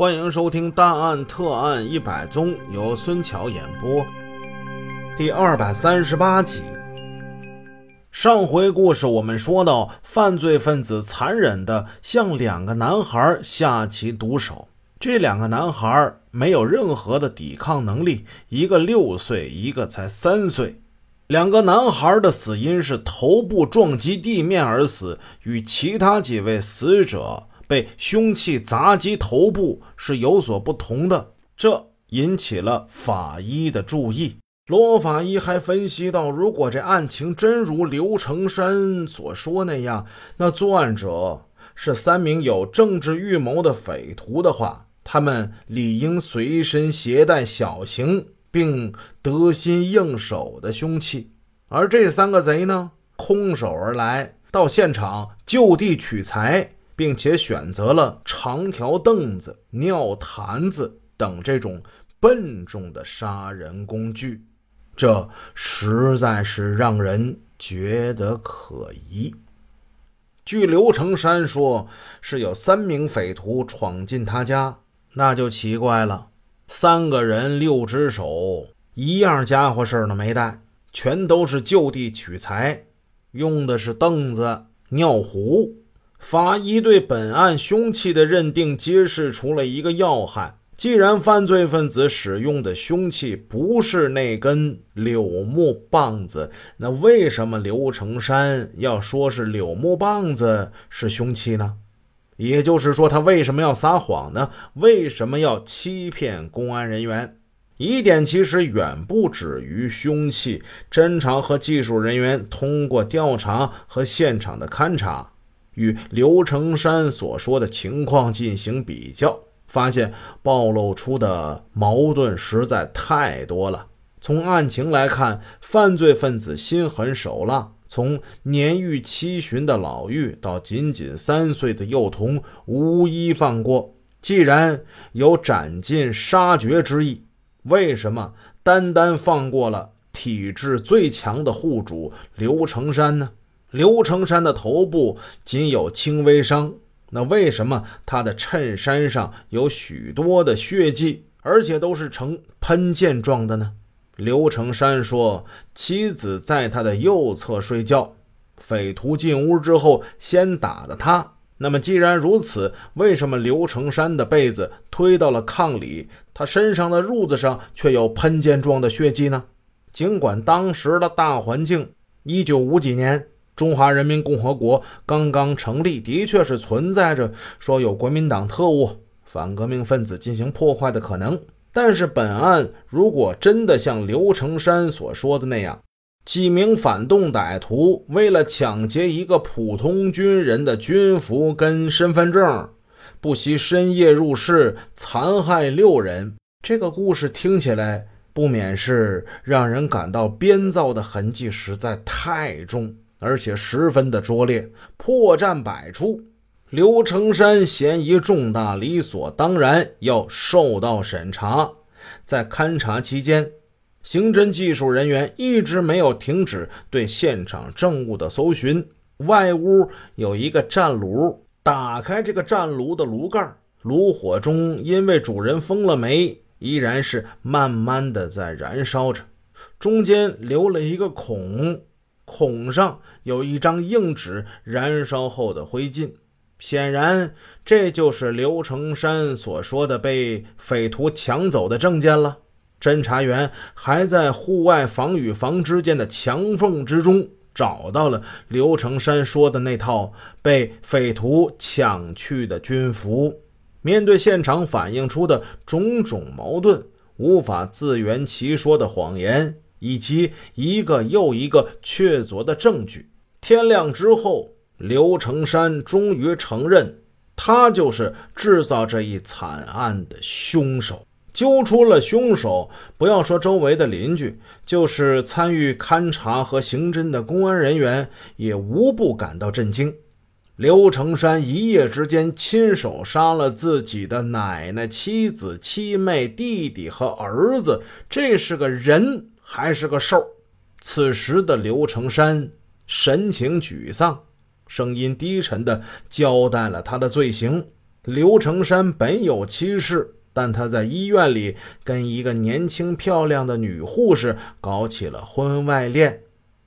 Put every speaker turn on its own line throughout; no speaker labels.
欢迎收听《大案特案一百宗》，由孙桥演播。第二百三十八集。上回故事我们说到，犯罪分子残忍的向两个男孩下起毒手。这两个男孩没有任何的抵抗能力，一个六岁，一个才三岁。两个男孩的死因是头部撞击地面而死，与其他几位死者。被凶器砸击头部是有所不同的，这引起了法医的注意。罗法医还分析到，如果这案情真如刘成山所说那样，那作案者是三名有政治预谋的匪徒的话，他们理应随身携带小型并得心应手的凶器。而这三个贼呢，空手而来，到现场就地取材。并且选择了长条凳子、尿坛子等这种笨重的杀人工具，这实在是让人觉得可疑。据刘成山说，是有三名匪徒闯进他家，那就奇怪了。三个人六只手，一样家伙事儿都没带，全都是就地取材，用的是凳子、尿壶。法医对本案凶器的认定揭示出了一个要害：既然犯罪分子使用的凶器不是那根柳木棒子，那为什么刘成山要说是柳木棒子是凶器呢？也就是说，他为什么要撒谎呢？为什么要欺骗公安人员？疑点其实远不止于凶器。侦查和技术人员通过调查和现场的勘查。与刘成山所说的情况进行比较，发现暴露出的矛盾实在太多了。从案情来看，犯罪分子心狠手辣，从年逾七旬的老妪到仅仅三岁的幼童，无一放过。既然有斩尽杀绝之意，为什么单单放过了体质最强的户主刘成山呢？刘成山的头部仅有轻微伤，那为什么他的衬衫上有许多的血迹，而且都是呈喷溅状的呢？刘成山说，妻子在他的右侧睡觉，匪徒进屋之后先打的他。那么既然如此，为什么刘成山的被子推到了炕里，他身上的褥子上却有喷溅状的血迹呢？尽管当时的大环境，一九五几年。中华人民共和国刚刚成立，的确是存在着说有国民党特务、反革命分子进行破坏的可能。但是，本案如果真的像刘成山所说的那样，几名反动歹徒为了抢劫一个普通军人的军服跟身份证，不惜深夜入室残害六人，这个故事听起来不免是让人感到编造的痕迹实在太重。而且十分的拙劣，破绽百出。刘成山嫌疑重大，理所当然要受到审查。在勘查期间，刑侦技术人员一直没有停止对现场证物的搜寻。外屋有一个战炉，打开这个战炉的炉盖，炉火中因为主人封了煤，依然是慢慢的在燃烧着，中间留了一个孔。孔上有一张硬纸，燃烧后的灰烬，显然这就是刘成山所说的被匪徒抢走的证件了。侦查员还在户外房与房之间的墙缝之中找到了刘成山说的那套被匪徒抢去的军服。面对现场反映出的种种矛盾，无法自圆其说的谎言。以及一个又一个确凿的证据。天亮之后，刘成山终于承认，他就是制造这一惨案的凶手。揪出了凶手，不要说周围的邻居，就是参与勘查和刑侦的公安人员，也无不感到震惊。刘成山一夜之间亲手杀了自己的奶奶、妻子、七妹、弟弟和儿子，这是个人。还是个兽。此时的刘成山神情沮丧，声音低沉地交代了他的罪行：刘成山本有妻室，但他在医院里跟一个年轻漂亮的女护士搞起了婚外恋，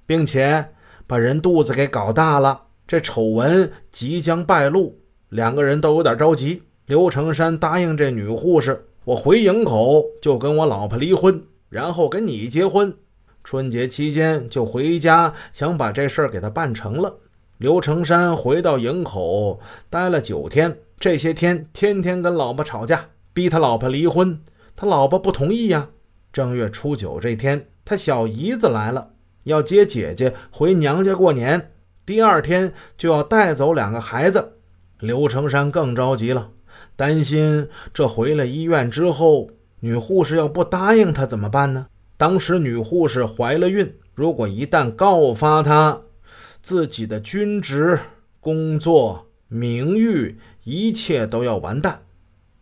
并且把人肚子给搞大了。这丑闻即将败露，两个人都有点着急。刘成山答应这女护士：“我回营口就跟我老婆离婚，然后跟你结婚。春节期间就回家，想把这事儿给他办成了。”刘成山回到营口待了九天，这些天天天跟老婆吵架，逼他老婆离婚。他老婆不同意呀。正月初九这天，他小姨子来了，要接姐姐回娘家过年。第二天就要带走两个孩子。刘成山更着急了，担心这回了医院之后，女护士要不答应他怎么办呢？当时女护士怀了孕，如果一旦告发他，自己的军职、工作、名誉，一切都要完蛋。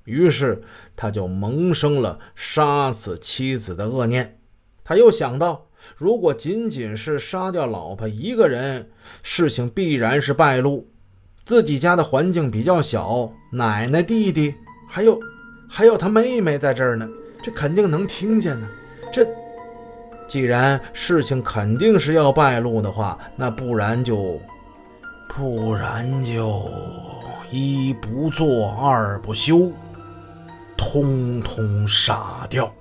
于是他就萌生了杀死妻子的恶念。他又想到，如果仅仅是杀掉老婆一个人，事情必然是败露。自己家的环境比较小，奶奶、弟弟，还有还有他妹妹在这儿呢，这肯定能听见呢。这。既然事情肯定是要败露的话，那不然就，不然就一不做二不休，通通杀掉。